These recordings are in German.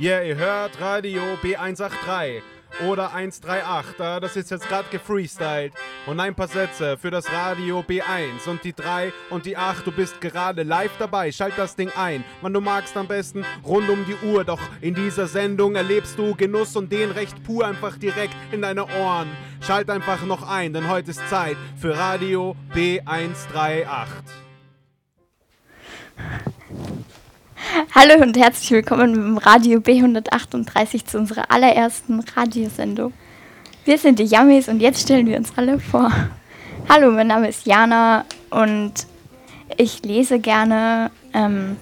Yeah, ihr hört Radio B183 oder 138. äh, Das ist jetzt gerade gefreestylt. Und ein paar Sätze für das Radio B1 und die 3 und die 8. Du bist gerade live dabei. Schalt das Ding ein, wann du magst am besten rund um die Uhr. Doch in dieser Sendung erlebst du Genuss und den recht pur einfach direkt in deine Ohren. Schalt einfach noch ein, denn heute ist Zeit für Radio B138. Hallo und herzlich willkommen im Radio B138 zu unserer allerersten Radiosendung. Wir sind die Yummies und jetzt stellen wir uns alle vor. Hallo, mein Name ist Jana und ich lese gerne, ähm,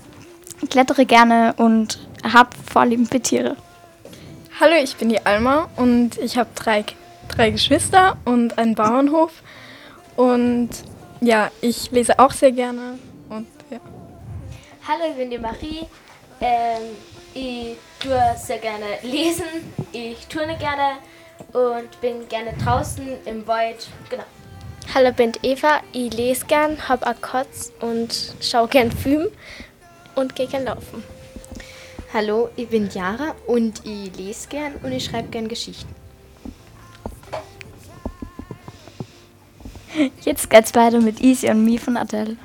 klettere gerne und habe Vorlieben für Tiere. Hallo, ich bin die Alma und ich habe drei, drei Geschwister und einen Bauernhof. Und ja, ich lese auch sehr gerne. Hallo, ich bin die Marie. Ähm, ich tue sehr gerne lesen, ich turne gerne und bin gerne draußen im Wald. Genau. Hallo, ich bin Eva. Ich lese gern, habe auch Kotz und schaue gern Film und gehe gern laufen. Hallo, ich bin Jara und ich lese gern und ich schreibe gern Geschichten. Jetzt geht's weiter mit Easy und Me von Adele.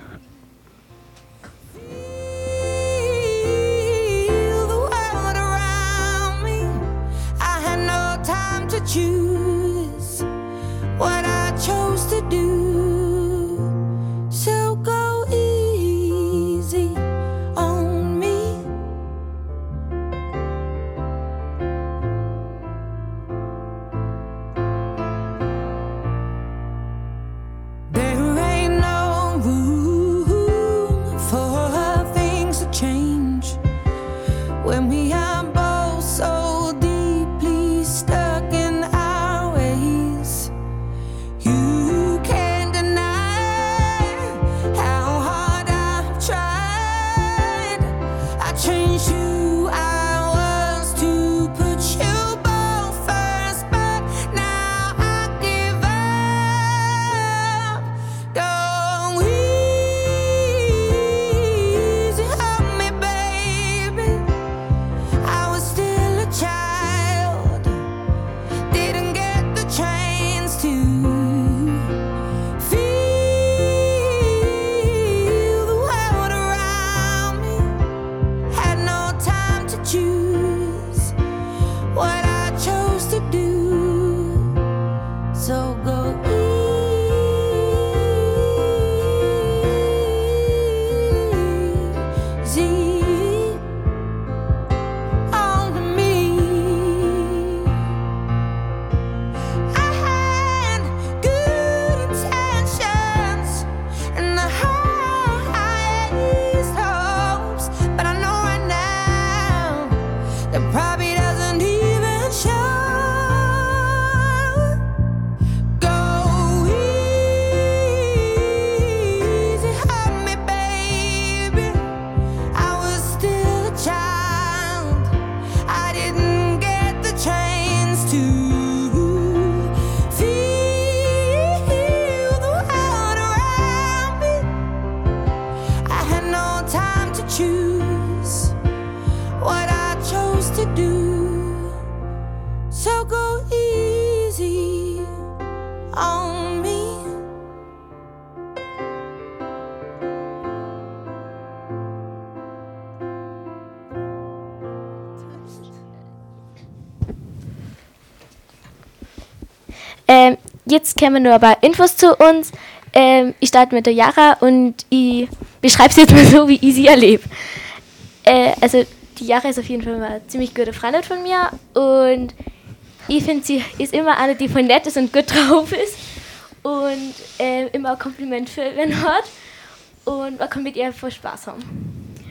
Ähm, jetzt kommen nur ein paar Infos zu uns. Ähm, ich starte mit der Jara und ich beschreibe es jetzt mal so, wie ich sie erlebe. Äh, also die Jara ist auf jeden Fall mal eine ziemlich gute Freundin von mir und ich finde, sie ist immer eine, die voll nett ist und gut drauf ist und äh, immer ein Kompliment für wen hat und man kann mit ihr voll Spaß haben.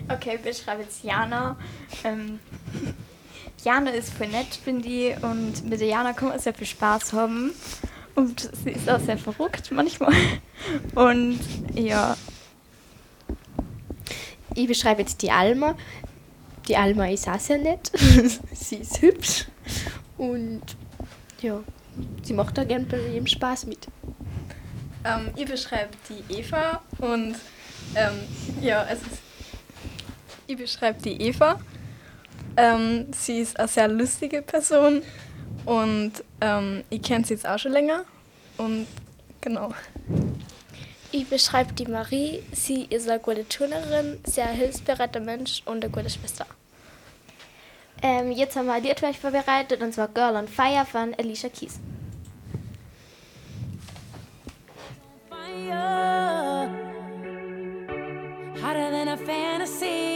Okay, wir schreiben jetzt Jana. Ähm, Jana ist voll nett, finde ich. Und mit der Jana kann man sehr viel Spaß haben. Und sie ist auch sehr verrückt manchmal. Und ja, Ich beschreibe jetzt die Alma. Die Alma ist auch sehr nett. sie ist hübsch. Und ja, sie macht da gern bei jedem Spaß mit. Ähm, ihr beschreibt die Eva und ähm, ja, es ist, ihr beschreibt die Eva Ähm, sie ist eine sehr lustige Person und ähm, ich kenne sie jetzt auch schon länger. Und genau. Ich beschreibe die Marie. Sie ist eine gute Turnerin, sehr hilfsbereiter Mensch und eine gute Schwester. Ähm, jetzt haben wir ein Lied für euch vorbereitet und zwar Girl on Fire von Alicia Keys. fire, hotter than a fantasy,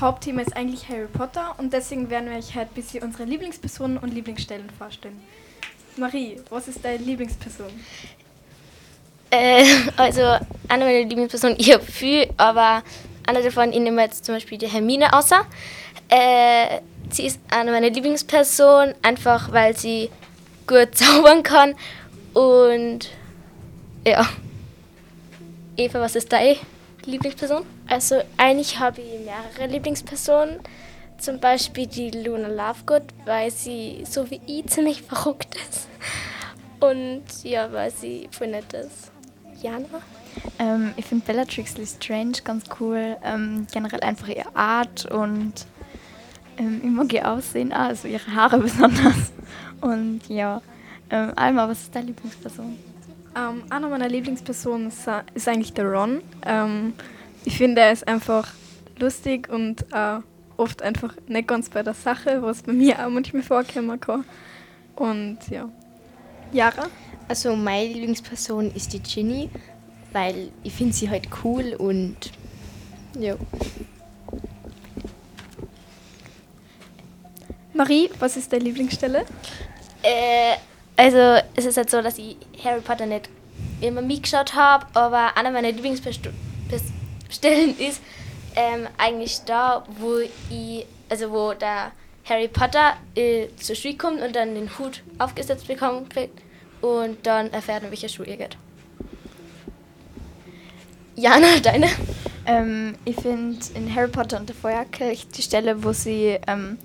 Hauptthema ist eigentlich Harry Potter und deswegen werden wir euch heute ein bisschen unsere Lieblingspersonen und Lieblingsstellen vorstellen. Marie, was ist deine Lieblingsperson? Äh, also, eine meiner Lieblingspersonen, ich habe viel, aber eine davon, ich nehme jetzt zum Beispiel die Hermine außer. Äh, sie ist eine meiner Lieblingspersonen, einfach weil sie gut zaubern kann. Und ja. Eva, was ist deine Lieblingsperson? Also eigentlich habe ich mehrere Lieblingspersonen. Zum Beispiel die Luna Lovegood, weil sie so wie ich ziemlich verrückt ist. Und ja, weil sie voll nett ist. Jana? Ähm, ich finde Bellatrix Lestrange ganz cool. Ähm, generell einfach ihre Art und ähm, ich mag ihr Aussehen, auch, also ihre Haare besonders. Und ja, ähm, Alma, was ist deine Lieblingsperson? Ähm, einer meiner Lieblingspersonen ist, eigentlich der Ron. Ähm, ich finde, er ist einfach lustig und äh, oft einfach nicht ganz bei der Sache, was bei mir auch manchmal vorkommen kann. Und ja. Jara? Also meine Lieblingsperson ist die Ginny, weil ich finde sie halt cool und ja. Marie, was ist deine Lieblingsstelle? Äh, also es ist halt so, dass ich Harry Potter nicht immer mitgeschaut habe, aber einer meiner Lieblingsstellen ist ähm, eigentlich da, wo ich, also wo der Harry Potter äh, zur Schule kommt und dann den Hut aufgesetzt bekommen kriegt und dann erfährt, in welcher Schule er geht. Jana, deine? Ähm, ich finde in Harry Potter und der Feuerkelch die Stelle, wo sie ähm,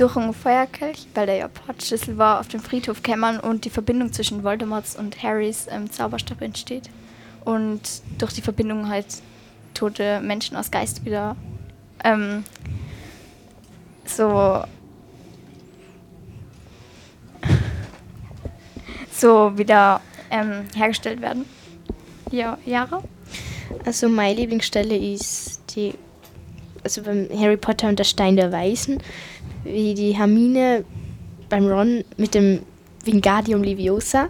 durch einen Feuerkelch, weil der ja Portschlüssel war, auf dem Friedhof kämmern und die Verbindung zwischen Voldemorts und Harrys ähm, Zauberstab entsteht. Und durch die Verbindung halt tote Menschen aus Geist wieder ähm, so so wieder ähm, hergestellt werden. Ja, Jahre? Also meine Lieblingsstelle ist die, also beim Harry Potter und der Stein der Weisen, wie die Hermine beim Ron mit dem Wingardium Leviosa,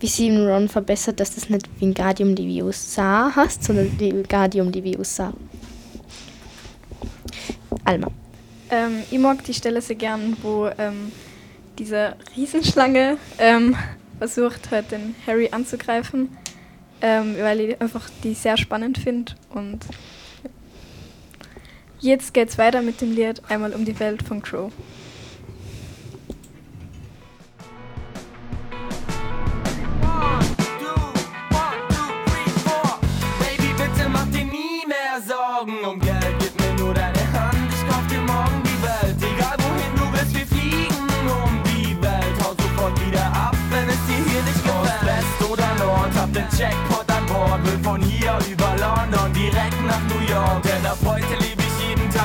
wie sie den Ron verbessert, dass das nicht Wingardium Leviosa heißt, sondern Wingardium Leviosa. Alma. Ähm, ich mag die Stelle sehr gern, wo ähm, diese Riesenschlange ähm, versucht hat, den Harry anzugreifen, ähm, weil ich einfach die sehr spannend finde. Und jetzt geht's weiter mit dem Lied Einmal um die Welt von Crow. Jackpot an Bord. Will von hier über London direkt nach New York. Denn ab heute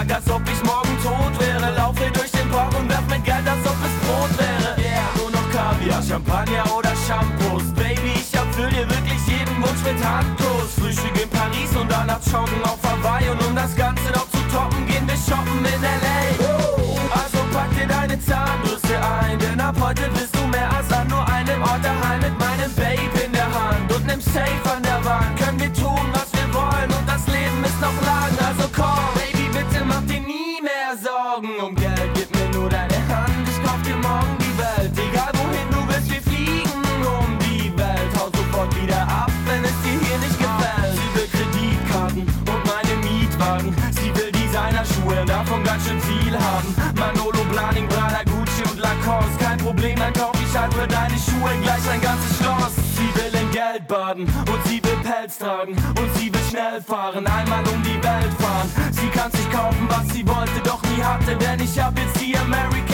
Tag, als ob ich morgen tot wäre. Laufe durch den Park und werf mit Geld, als ob es Brot wäre. Yeah, nur noch Kaviar, Champagner oder Shampoos. Baby, ich erfüll dir wirklich jeden Wunsch mit Handkuss. Frühstück in Paris und danach joggen auf Hawaii. Und um das Ganze noch zu toppen, gehen wir shoppen in L.A. Also pack dir deine Zahnbürste ein, denn ab heute bist du mehr als an nur einem Ort daheim mit meinem Babe in der Hand und nem Safe an der für deine Schuhe gleich ein ganzes Schloss. Sie will in Geld baden und sie will Pelz tragen und sie will schnell fahren, einmal um die Welt fahren. Sie kann sich kaufen, was sie wollte, doch nie hatte, denn ich hab jetzt die American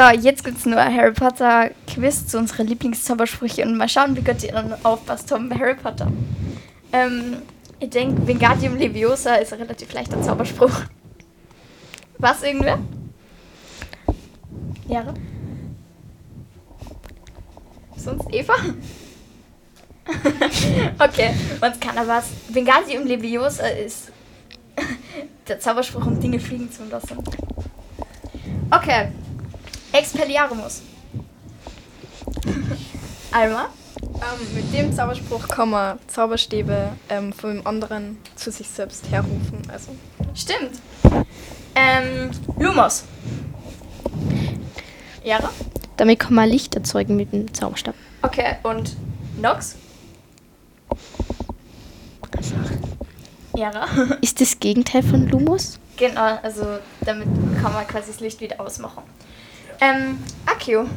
So, jetzt gibt es nur ein Harry Potter Quiz zu unseren Lieblingszaubersprüche und mal schauen, wie gut ihr dann aufpasst, Tom, bei Harry Potter. Ähm, ich denke, Wingardium Leviosa ist ein relativ leichter Zauberspruch. Was, irgendwer? Jahre? Sonst Eva? okay, uns kann er was. Wingardium Leviosa ist der Zauberspruch, um Dinge fliegen zu lassen. Okay. Expelliarmus. Alma? Ähm, mit dem Zauberspruch kann man Zauberstäbe ähm, von dem anderen zu sich selbst herrufen. Also Stimmt. Ähm, Lumos. Jara? Damit kann man Licht erzeugen mit dem Zauberstab. Okay, und Nox? Jara? Ist das Gegenteil von Lumos? genau, also damit kann man quasi das Licht wieder ausmachen. Ähm, Akio.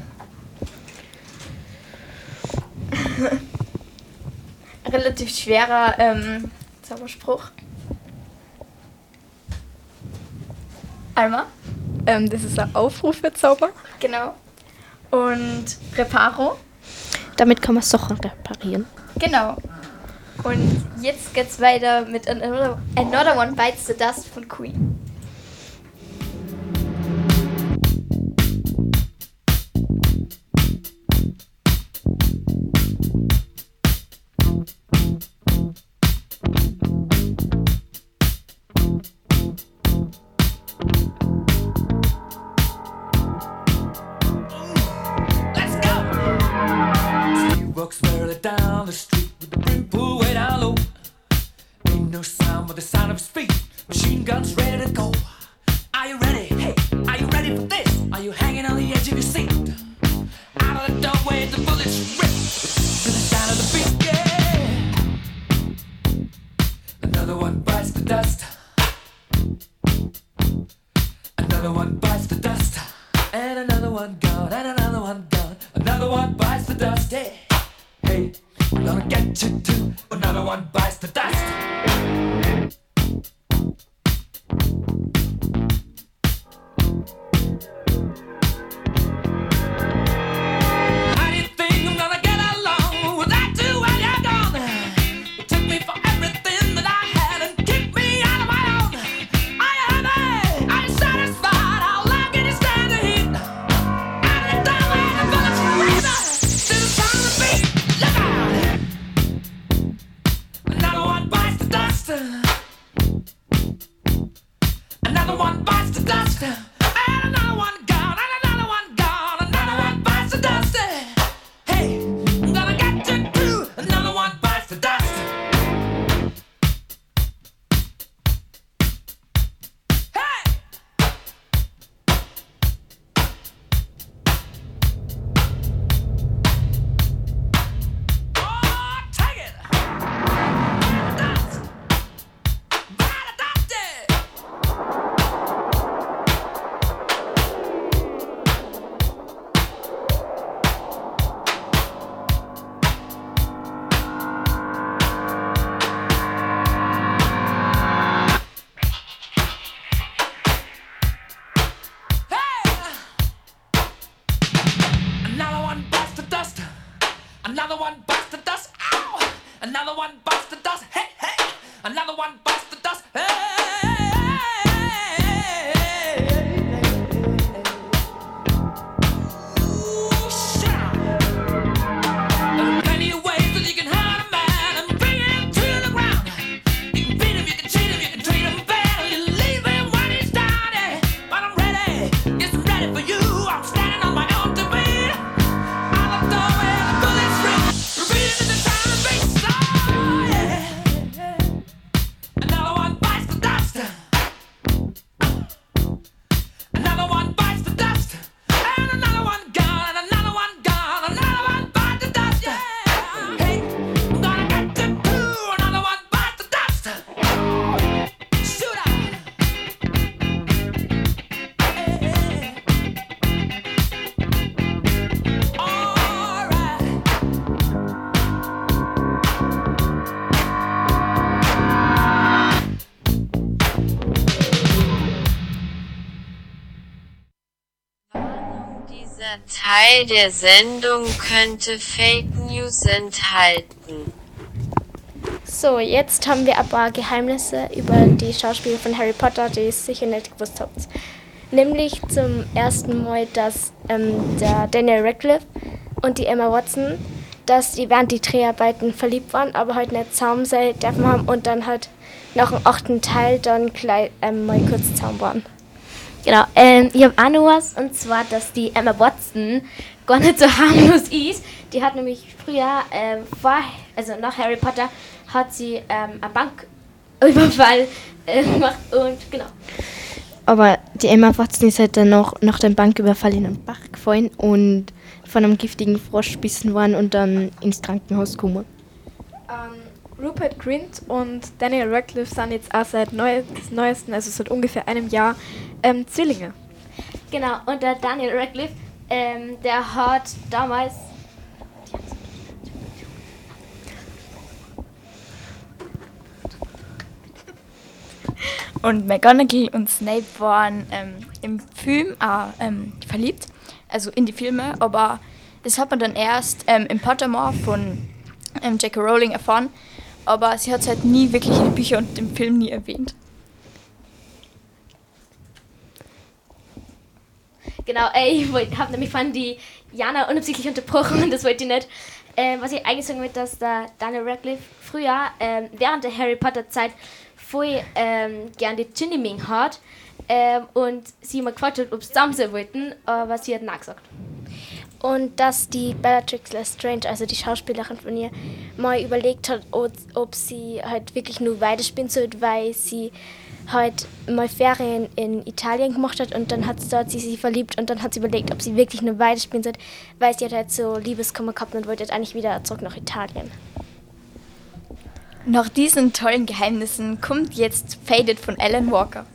Relativ schwerer ähm, Zauberspruch. Alma. Ähm, das ist ein Aufrufezauber. Genau. Und Reparo. Damit kann man Sachen reparieren. Genau. Und jetzt geht's weiter mit Another, Another One Bites the Dust von Queen. Walks merrily down the street with the brim pulled way down low. Ain't no sound but the sound of his feet. Machine guns Teil der Sendung könnte Fake News enthalten. So, jetzt haben wir ein paar Geheimnisse über die Schauspieler von Harry Potter, die ihr sicher nicht gewusst habt. Nämlich zum ersten Mal, dass ähm, der Daniel Radcliffe und die Emma Watson, dass die während die Dreharbeiten verliebt waren, aber halt nicht zusammen sein dürfen haben und dann halt nach dem achten Teil dann gleich ähm, mal kurz zusammen waren. Genau, ähm, ich habe auch noch was, und zwar, dass die Emma Watson gar nicht so harmlos ist. Die hat nämlich früher, ähm, vor, also nach Harry Potter, hat sie ähm, einen Banküberfall äh, gemacht und genau. Aber die Emma Watson ist halt dann noch nach dem Banküberfall in den Bach gefallen und von einem giftigen Frosch bissen worden und dann ins Krankenhaus gekommen. Ähm, Rupert Grint und Daniel Radcliffe sind jetzt auch seit neu, neuesten, also seit ungefähr einem Jahr, ähm, Zwillinge. Genau, und der Daniel Radcliffe, ähm, der hat damals. Und McGonagall und Snape waren ähm, im Film auch ähm, verliebt, also in die Filme, aber das hat man dann erst ähm, im Pottermore von ähm, J.K. Rowling erfahren, aber sie hat es halt nie wirklich in den Büchern und im Film nie erwähnt. Genau, äh, ich habe nämlich von die Jana unabsichtlich unterbrochen und das wollte ich nicht. Ähm, was ich eigentlich sagen will, dass der Daniel Radcliffe früher ähm, während der Harry Potter Zeit voll ähm, gern die Ginny Ming hat ähm, und sie mal gefragt hat, ob sie zusammen sein wollten, aber sie hat nein gesagt. Und dass die Bellatrix Lestrange, also die Schauspielerin von ihr, mal überlegt hat, ob, ob sie halt wirklich nur weiterspielen sollte, weil sie halt mal Ferien in Italien gemacht hat und dann hat sie dort sie sich verliebt und dann hat sie überlegt, ob sie wirklich nur weiterspielen sollte, weil sie hat halt so Liebeskummer gehabt und wollte jetzt eigentlich wieder zurück nach Italien. Nach diesen tollen Geheimnissen kommt jetzt Faded von Alan Walker.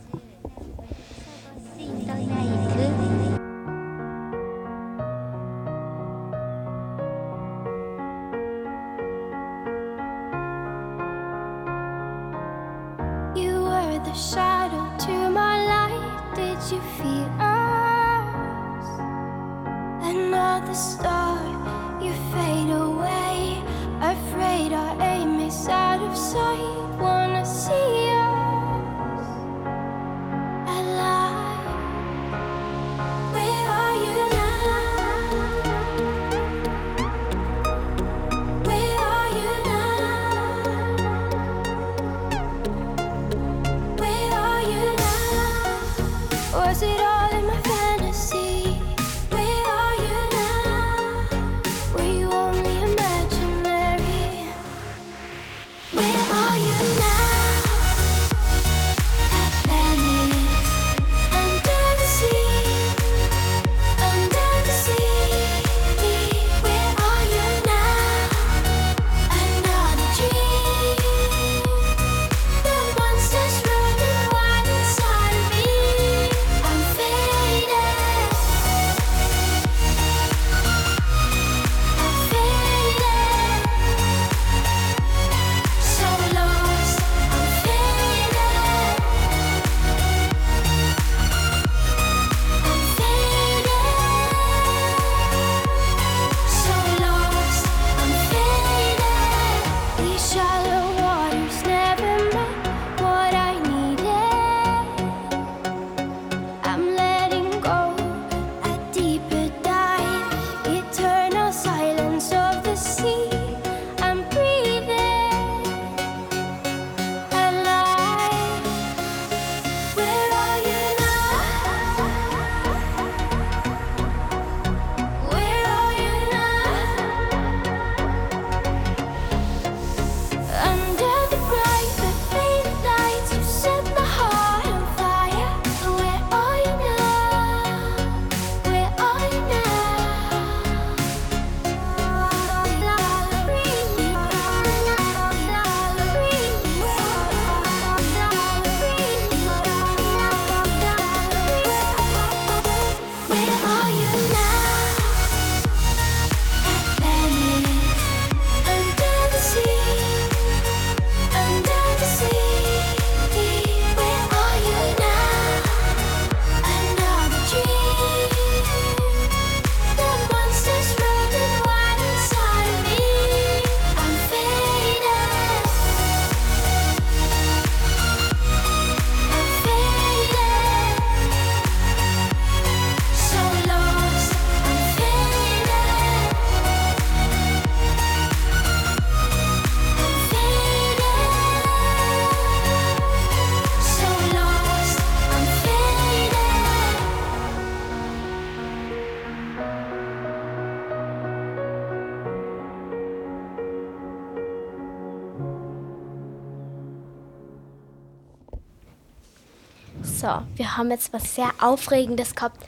So, wir haben jetzt was sehr Aufregendes gehabt.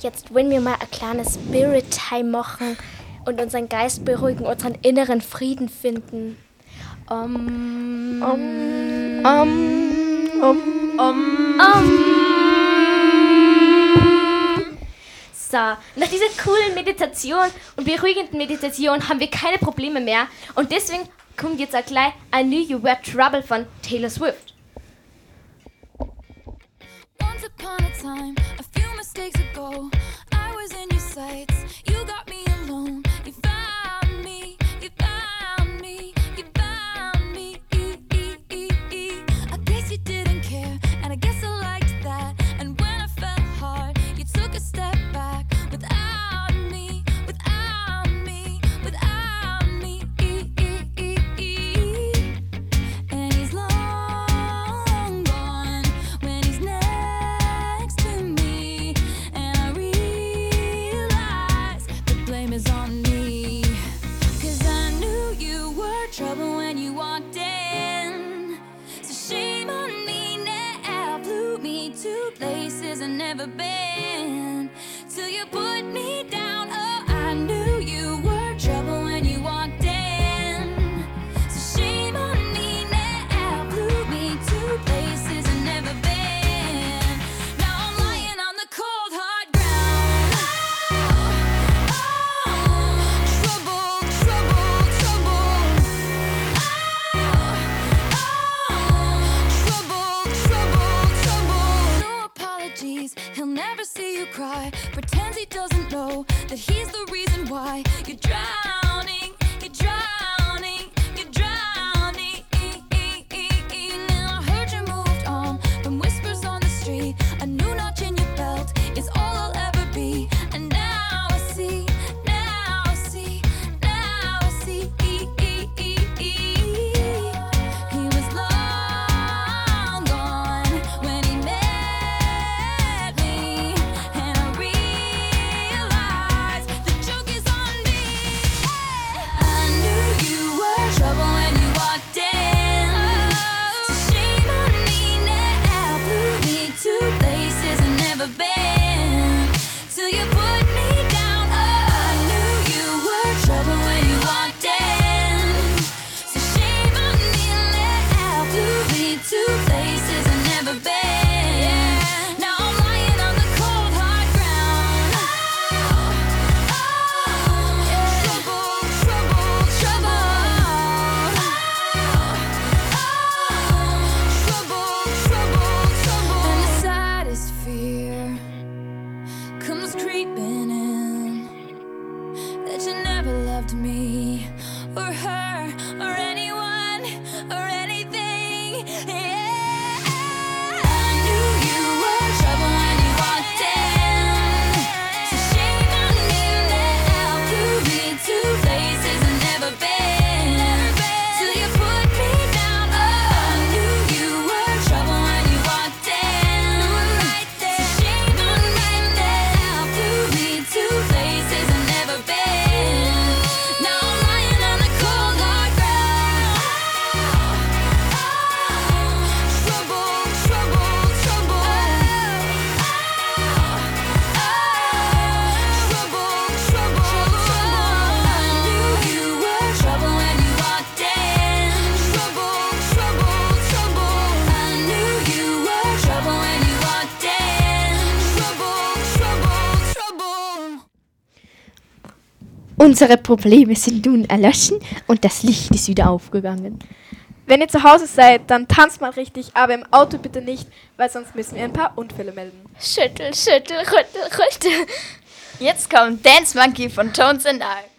Jetzt wollen wir mal ein kleines Spirit-Time machen und unseren Geist beruhigen, unseren inneren Frieden finden. Um, um, um, um, um. um. So, nach dieser coolen Meditation und beruhigenden Meditation haben wir keine Probleme mehr und deswegen kommt jetzt auch gleich I Knew You Were Trouble von Taylor Swift. time, a few mistakes ago, I was in your sights. You got me alone. the bed. Unsere Probleme sind nun erloschen und das Licht ist wieder aufgegangen. Wenn ihr zu Hause seid, dann tanzt mal richtig, aber im Auto bitte nicht, weil sonst müssen wir ein paar Unfälle melden. Schüttel, schüttel, rüttel, rüttel. Jetzt kommt Dance Monkey von Tones and I.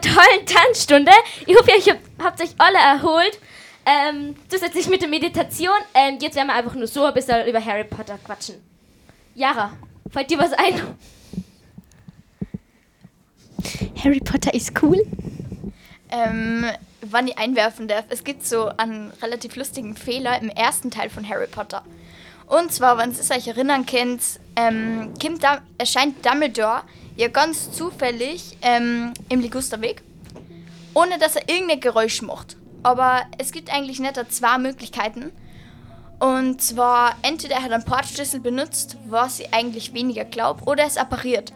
dieser tollen Tanzstunde, ich hoffe, ihr habt euch alle erholt. Ähm, zusätzlich mit der Meditation. Ähm, jetzt werden wir einfach nur so ein bisschen über Harry Potter quatschen. Yara, fällt dir was ein? Harry Potter ist cool. Ähm, wann ich einwerfen darf, es gibt so einen relativ lustigen Fehler im ersten Teil von Harry Potter. Und zwar, wenn ihr euch erinnern könnt, ähm, da, erscheint Dumbledore ja ganz zufällig ähm, im Ligusterweg, ohne dass er irgendein Geräusch macht. Aber es gibt eigentlich nicht zwei Möglichkeiten. Und zwar, entweder er hat einen Portschlüssel benutzt, was ich eigentlich weniger glaube, oder er ist appariert.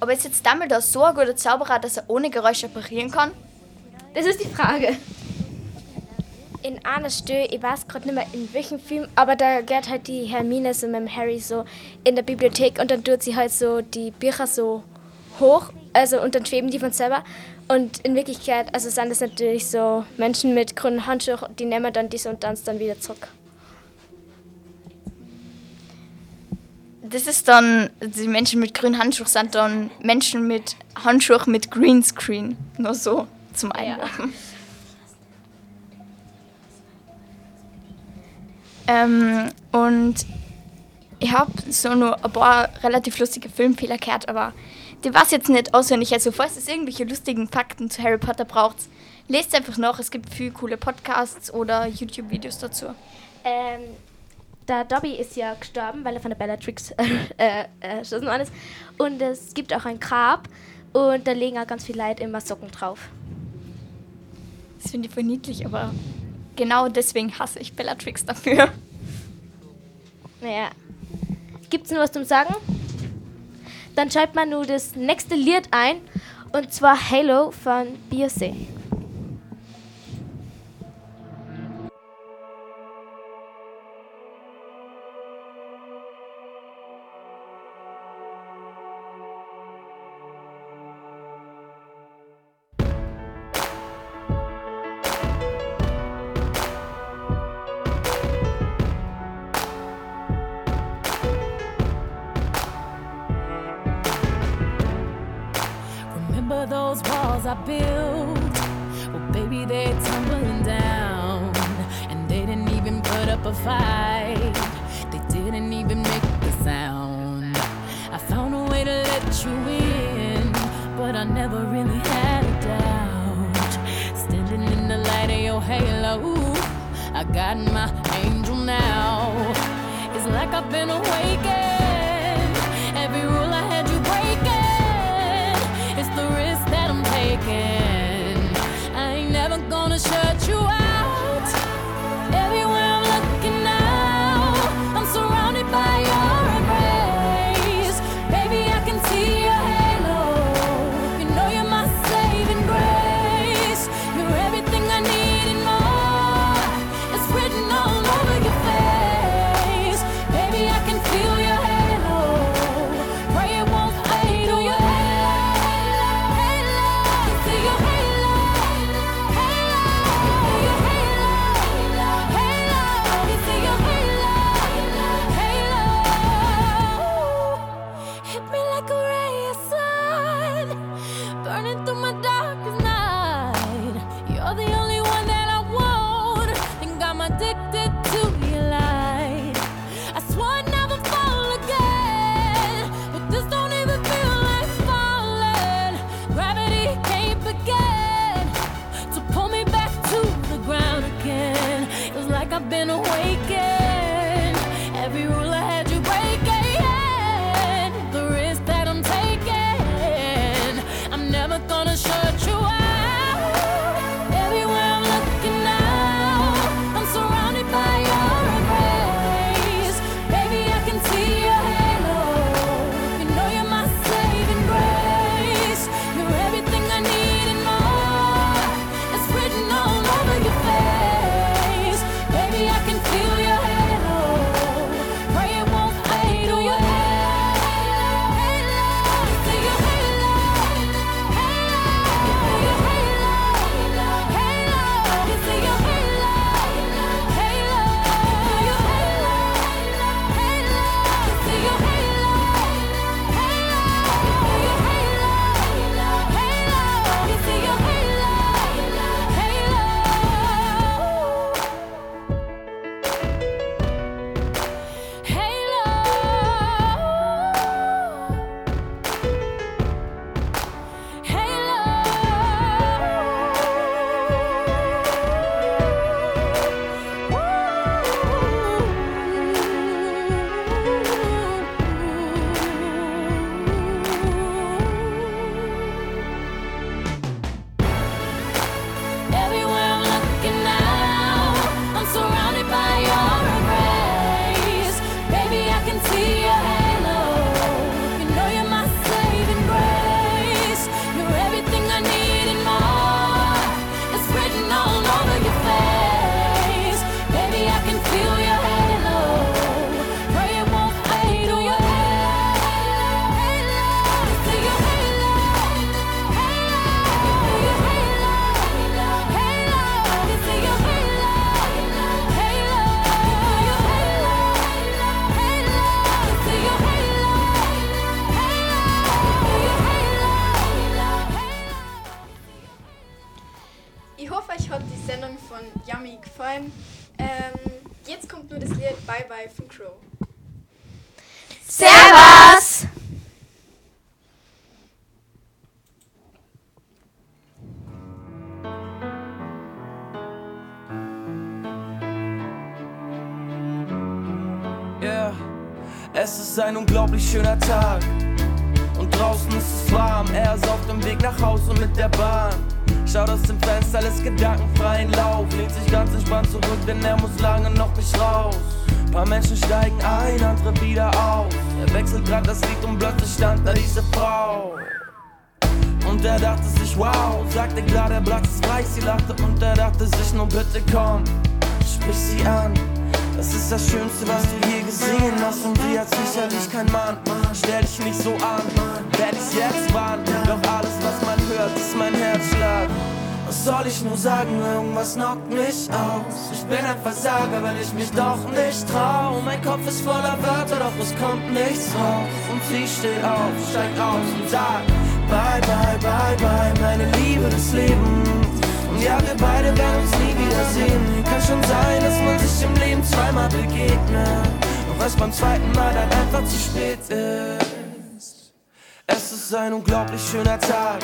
Aber ist jetzt Dumbledore so ein guter Zauberer, dass er ohne Geräusch apparieren kann? Das ist die Frage. In einer Stelle, ich weiß gerade nicht mehr in welchem Film, aber da geht halt die Hermine so mit dem Harry so in der Bibliothek und dann tut sie halt so die Bücher so hoch, also und dann schweben die von selber. Und in Wirklichkeit, also sind das natürlich so Menschen mit grünen Handschuhen, die nehmen dann diese und tanzen dann wieder zurück. Das ist dann, die Menschen mit grünen Handschuhen sind dann Menschen mit Handschuhen mit Greenscreen. Nur so zum Einwerfen. Ähm, und ich habe so nur ein paar relativ lustige Filmfehler gehört, aber die war jetzt nicht auswendig. Also, falls es irgendwelche lustigen Fakten zu Harry Potter braucht, lest einfach nach. Es gibt viele coole Podcasts oder YouTube-Videos dazu. Ähm, der Dobby ist ja gestorben, weil er von der Bellatrix äh, äh, erschossen worden ist. Und es gibt auch ein Grab und da legen auch ganz viele Leute immer Socken drauf. Das finde ich voll niedlich, aber genau deswegen hasse ich Bellatrix dafür. Naja. Gibt's noch was zum Sagen? Dann schreibt man nur das nächste Lied ein und zwar Halo von Beyoncé. the show. Schöner Tag. Und draußen ist es warm, er ist auf dem Weg nach Hause mit der Bahn. Schaut aus dem Fenster, lässt gedankenfreien Lauf. Lehnt sich ganz entspannt zurück, denn er muss lange noch nicht raus. Paar Menschen steigen ein, andere wieder aus. Er wechselt grad das Lied und plötzlich stand da diese Frau. Und er dachte sich, wow, sagte klar, der Platz ist frei. Sie lachte und er dachte sich, nur bitte komm, sprich sie an. Das ist das Schönste, was du je gesehen hast. Und sie hat sicherlich kein Mann. Stell dich nicht so an, werd ich's jetzt warnen. Doch alles, was man hört, ist mein Herzschlag. Was soll ich nur sagen, irgendwas knockt mich aus. Ich bin ein Versager, weil ich mich doch nicht trau. Mein Kopf ist voller Wörter, doch es kommt nichts raus. Und sie steht auf, steigt aus und sagt: Bye, bye, bye, bye, meine Liebe des Lebens. Ja, wir beide werden uns nie wiedersehen. Kann schon sein, dass man sich im Leben zweimal begegnet. Doch was beim zweiten Mal dann einfach zu spät ist. Es ist ein unglaublich schöner Tag.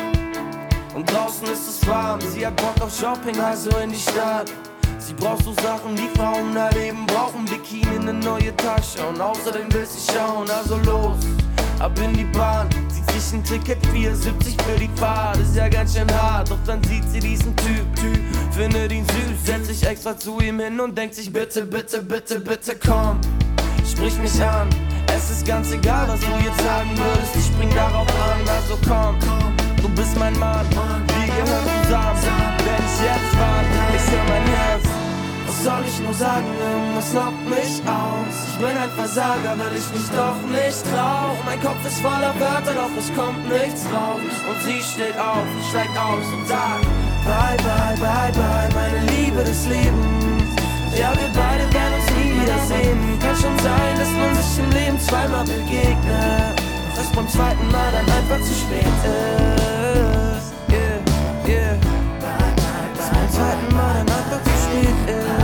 Und draußen ist es warm. Sie hat Bock auf Shopping, also in die Stadt. Sie braucht so Sachen, die Frauen erleben brauchen. Bikini, eine neue Tasche. Und außerdem will sie schauen, also los. Ab in die Bahn, sich ein Ticket 4,70 für die Fahrt. Ist ja ganz schön hart, doch dann sieht sie diesen Typ, Typ. Findet ihn süß, setzt sich extra zu ihm hin und denkt sich, bitte, bitte, bitte, bitte komm. Sprich mich an, es ist ganz egal, was du jetzt sagen würdest. Ich spring darauf an, also komm. Du bist mein Mann, wir gehören zusammen. Wenn ich jetzt warte, soll ich nur sagen, irgendwas lockt mich aus. Ich bin ein Versager, weil ich mich doch nicht trau. Mein Kopf ist voller Wörter, doch es kommt nichts raus. Und sie steht auf, steigt aus und sagt: Bye, bye, bye, bye, meine Liebe des Lebens. Ja, wir beide werden uns nie wiedersehen. Kann schon sein, dass man sich im Leben zweimal begegnet. Doch es beim zweiten Mal dann einfach zu spät ist. Yeah, yeah. Bye, bye, bye. Das Beim zweiten Mal dann einfach zu spät ist.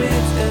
bits